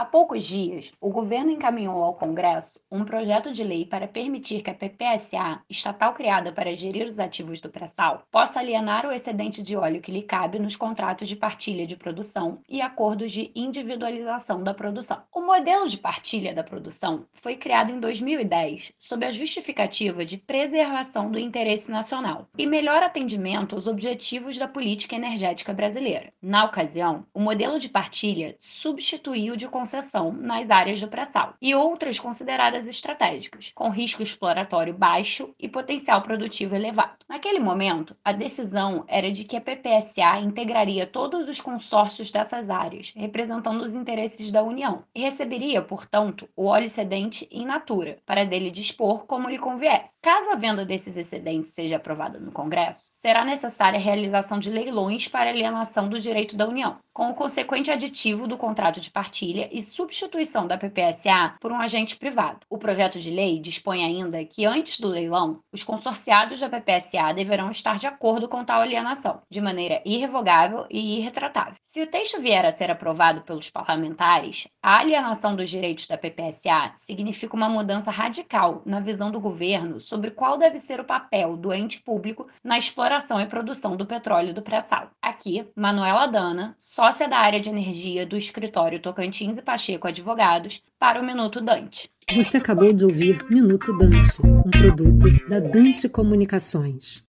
Há poucos dias, o governo encaminhou ao Congresso um projeto de lei para permitir que a PPSA, estatal criada para gerir os ativos do pré-sal, possa alienar o excedente de óleo que lhe cabe nos contratos de partilha de produção e acordos de individualização da produção. O modelo de partilha da produção foi criado em 2010 sob a justificativa de preservação do interesse nacional e melhor atendimento aos objetivos da política energética brasileira. Na ocasião, o modelo de partilha substituiu de concessão nas áreas do pré-sal e outras consideradas estratégicas, com risco exploratório baixo e potencial produtivo elevado. Naquele momento, a decisão era de que a PPSA integraria todos os consórcios dessas áreas, representando os interesses da União, e receberia, portanto, o óleo excedente in natura, para dele dispor como lhe conviesse. Caso a venda desses excedentes seja aprovada no Congresso, será necessária a realização de leilões para alienação do direito da União, com o consequente aditivo do contrato de partilha e substituição da PPSA por um agente privado. O projeto de lei dispõe ainda que, antes do leilão, os consorciados da PPSA deverão estar de acordo com tal alienação, de maneira irrevogável e irretratável. Se o texto vier a ser aprovado pelos parlamentares, a alienação dos direitos da PPSA significa uma mudança radical na visão do governo sobre qual deve ser o papel do ente público na exploração e produção do petróleo do pré-sal. Aqui, Manuela Dana, sócia da área de energia do escritório Tocantins e Pacheco Advogados, para o Minuto Dante. Você acabou de ouvir Minuto Dante, um produto da Dante Comunicações.